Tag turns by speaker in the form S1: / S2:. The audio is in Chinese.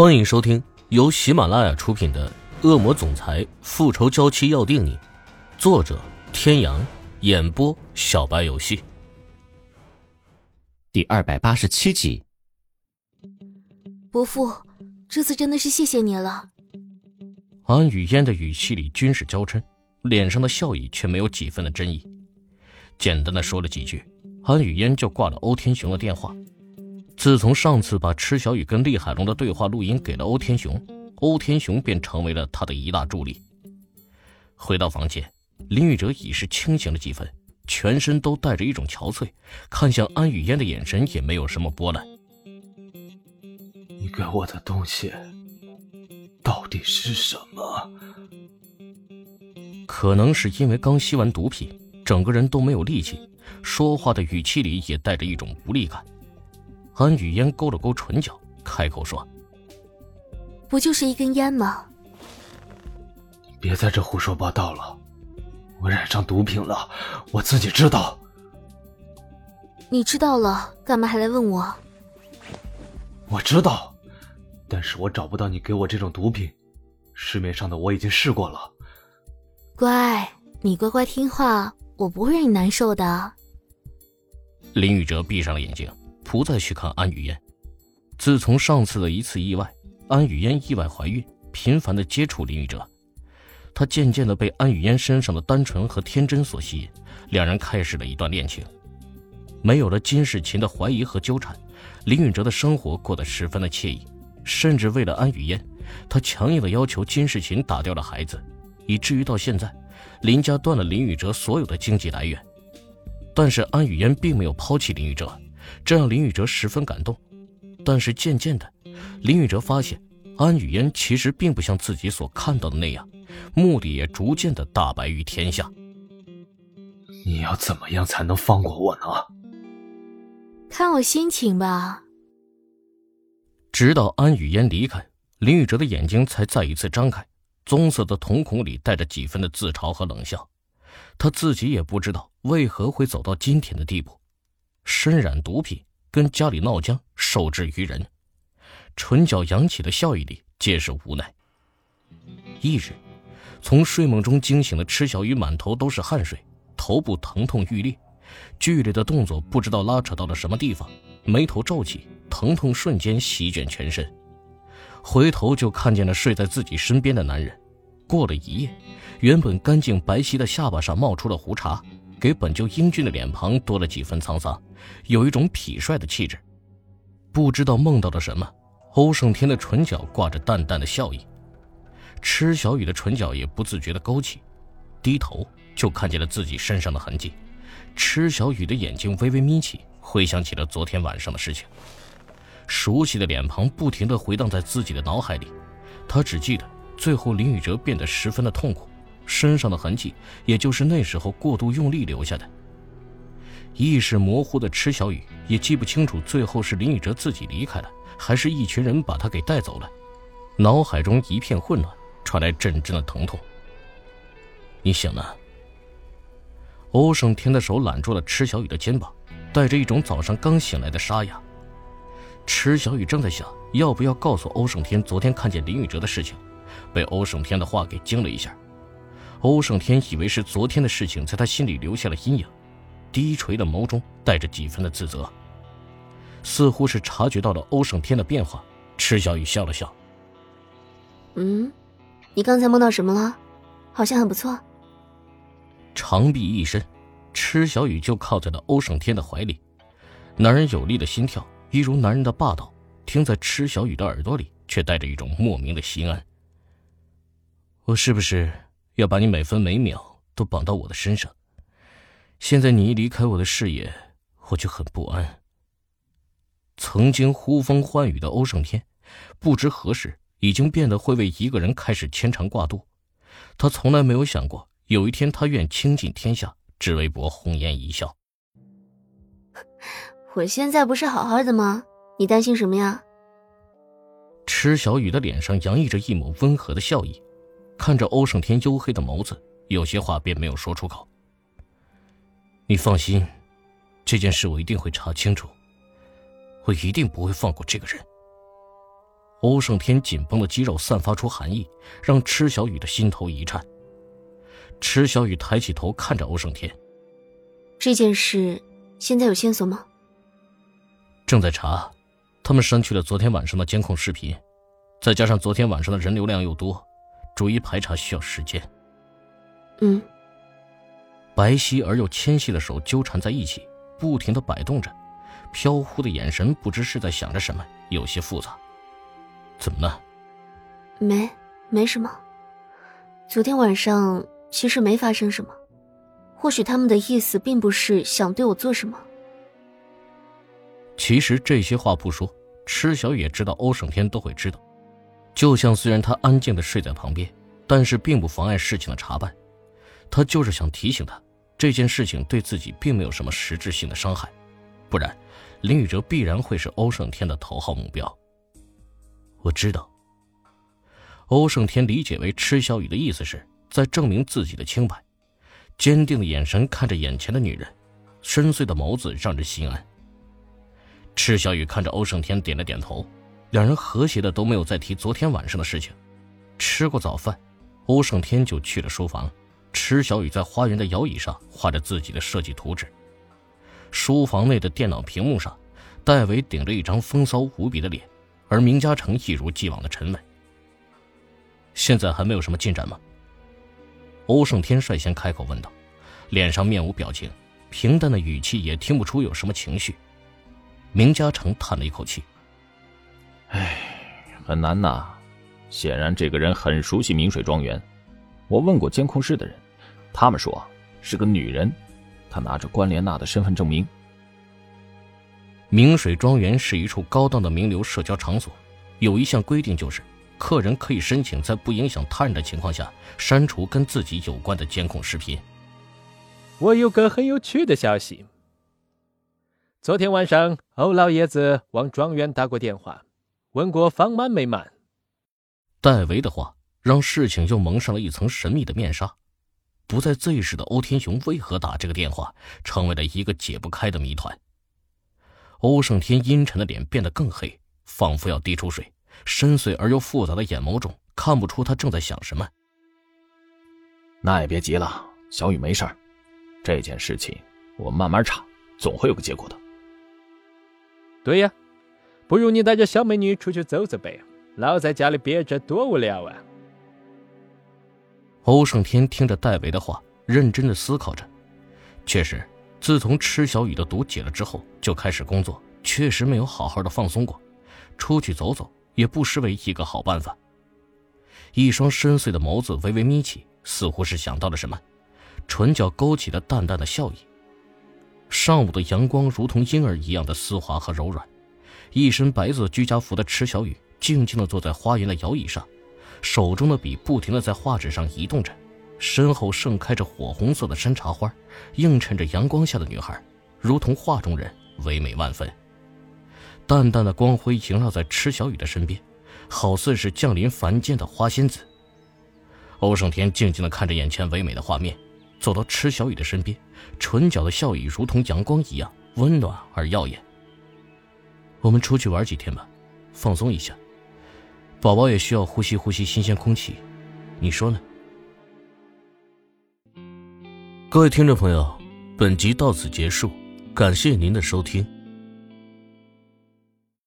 S1: 欢迎收听由喜马拉雅出品的《恶魔总裁复仇娇妻要定你》，作者：天阳，演播：小白游戏。
S2: 第二百八十七集。
S3: 伯父，这次真的是谢谢你了。
S1: 安雨嫣的语气里均是娇嗔，脸上的笑意却没有几分的真意。简单的说了几句，安雨嫣就挂了欧天雄的电话。自从上次把池小雨跟厉海龙的对话录音给了欧天雄，欧天雄便成为了他的一大助力。回到房间，林宇哲已是清醒了几分，全身都带着一种憔悴，看向安雨嫣的眼神也没有什么波澜。
S4: 你给我的东西到底是什么？
S1: 可能是因为刚吸完毒品，整个人都没有力气，说话的语气里也带着一种无力感。安雨嫣勾了勾唇角，开口说：“
S3: 不就是一根烟吗？”
S4: 别在这胡说八道了！我染上毒品了，我自己知道。
S3: 你知道了，干嘛还来问我？
S4: 我知道，但是我找不到你给我这种毒品，市面上的我已经试过了。
S3: 乖，你乖乖听话，我不会让你难受的。
S1: 林宇哲闭上了眼睛。不再去看安雨嫣。自从上次的一次意外，安雨嫣意外怀孕，频繁的接触林宇哲，他渐渐的被安雨嫣身上的单纯和天真所吸引，两人开始了一段恋情。没有了金世琴的怀疑和纠缠，林宇哲的生活过得十分的惬意。甚至为了安雨嫣，他强硬的要求金世琴打掉了孩子，以至于到现在，林家断了林宇哲所有的经济来源。但是安雨嫣并没有抛弃林宇哲。这让林宇哲十分感动，但是渐渐的，林宇哲发现安雨嫣其实并不像自己所看到的那样，目的也逐渐的大白于天下。
S4: 你要怎么样才能放过我呢？
S3: 看我心情吧。
S1: 直到安雨嫣离开，林宇哲的眼睛才再一次张开，棕色的瞳孔里带着几分的自嘲和冷笑。他自己也不知道为何会走到今天的地步。身染毒品，跟家里闹僵，受制于人，唇角扬起的笑意里皆是无奈。一日，从睡梦中惊醒的池小雨满头都是汗水，头部疼痛欲裂，剧烈的动作不知道拉扯到了什么地方，眉头皱起，疼痛瞬间席卷全身。回头就看见了睡在自己身边的男人。过了一夜，原本干净白皙的下巴上冒出了胡茬。给本就英俊的脸庞多了几分沧桑，有一种痞帅的气质。不知道梦到了什么，欧胜天的唇角挂着淡淡的笑意，池小雨的唇角也不自觉的勾起，低头就看见了自己身上的痕迹。池小雨的眼睛微微眯起，回想起了昨天晚上的事情，熟悉的脸庞不停的回荡在自己的脑海里，他只记得最后林宇哲变得十分的痛苦。身上的痕迹，也就是那时候过度用力留下的。意识模糊的池小雨也记不清楚，最后是林宇哲自己离开了，还是一群人把他给带走了。脑海中一片混乱，传来阵阵的疼痛。你醒了。欧胜天的手揽住了池小雨的肩膀，带着一种早上刚醒来的沙哑。池小雨正在想要不要告诉欧胜天昨天看见林宇哲的事情，被欧胜天的话给惊了一下。欧胜天以为是昨天的事情在他心里留下了阴影，低垂的眸中带着几分的自责，似乎是察觉到了欧胜天的变化。池小雨笑了笑：“
S3: 嗯，你刚才梦到什么了？好像很不错。”
S1: 长臂一伸，池小雨就靠在了欧胜天的怀里，男人有力的心跳，一如男人的霸道，听在池小雨的耳朵里，却带着一种莫名的心安。我是不是？要把你每分每秒都绑到我的身上。现在你一离开我的视野，我就很不安。曾经呼风唤雨的欧胜天，不知何时已经变得会为一个人开始牵肠挂肚。他从来没有想过，有一天他愿倾尽天下，只为博红颜一笑。
S3: 我现在不是好好的吗？你担心什么呀？
S1: 池小雨的脸上洋溢着一抹温和的笑意。看着欧胜天黝黑的眸子，有些话便没有说出口。你放心，这件事我一定会查清楚，我一定不会放过这个人。欧胜天紧绷的肌肉散发出寒意，让池小雨的心头一颤。池小雨抬起头看着欧胜天：“
S3: 这件事现在有线索吗？”
S1: 正在查，他们删去了昨天晚上的监控视频，再加上昨天晚上的人流量又多，逐一排查需要时间。
S3: 嗯。
S1: 白皙而又纤细的手纠缠在一起，不停的摆动着，飘忽的眼神不知是在想着什么，有些复杂。怎么了？
S3: 没，没什么。昨天晚上其实没发生什么，或许他们的意思并不是想对我做什么。
S1: 其实这些话不说，池小雨也知道欧胜天都会知道。就像虽然他安静的睡在旁边，但是并不妨碍事情的查办。他就是想提醒他，这件事情对自己并没有什么实质性的伤害，不然林宇哲必然会是欧胜天的头号目标。我知道。欧胜天理解为池小雨的意思是在证明自己的清白，坚定的眼神看着眼前的女人，深邃的眸子让人心安。池小雨看着欧胜天点了点头，两人和谐的都没有再提昨天晚上的事情。吃过早饭，欧胜天就去了书房。池小雨在花园的摇椅上画着自己的设计图纸。书房内的电脑屏幕上，戴维顶着一张风骚无比的脸。而明嘉诚一如既往的沉稳。现在还没有什么进展吗？欧胜天率先开口问道，脸上面无表情，平淡的语气也听不出有什么情绪。明嘉诚叹了一口气：“
S2: 唉，很难呐。显然这个人很熟悉明水庄园。我问过监控室的人，他们说是个女人，她拿着关莲娜的身份证明。”
S1: 明水庄园是一处高档的名流社交场所，有一项规定就是，客人可以申请在不影响他人的情况下删除跟自己有关的监控视频。
S5: 我有个很有趣的消息。昨天晚上，欧老爷子往庄园打过电话，问过房满没满。
S1: 戴维的话让事情又蒙上了一层神秘的面纱，不在 Z 市的欧天雄为何打这个电话，成为了一个解不开的谜团。欧胜天阴沉的脸变得更黑，仿佛要滴出水，深邃而又复杂的眼眸中看不出他正在想什么。
S2: 那也别急了，小雨没事儿，这件事情我慢慢查，总会有个结果的。
S5: 对呀，不如你带着小美女出去走走呗，老在家里憋着多无聊啊。
S1: 欧胜天听着戴维的话，认真的思考着，确实。自从池小雨的毒解了之后，就开始工作，确实没有好好的放松过。出去走走也不失为一个好办法。一双深邃的眸子微微眯起，似乎是想到了什么，唇角勾起了淡淡的笑意。上午的阳光如同婴儿一样的丝滑和柔软，一身白色居家服的池小雨静静的坐在花园的摇椅上，手中的笔不停的在画纸上移动着。身后盛开着火红色的山茶花，映衬着阳光下的女孩，如同画中人，唯美万分。淡淡的光辉萦绕在池小雨的身边，好似是降临凡间的花仙子。欧胜天静静的看着眼前唯美的画面，走到池小雨的身边，唇角的笑意如同阳光一样温暖而耀眼。我们出去玩几天吧，放松一下。宝宝也需要呼吸呼吸新鲜空气，你说呢？各位听众朋友，本集到此结束，感谢您的收听。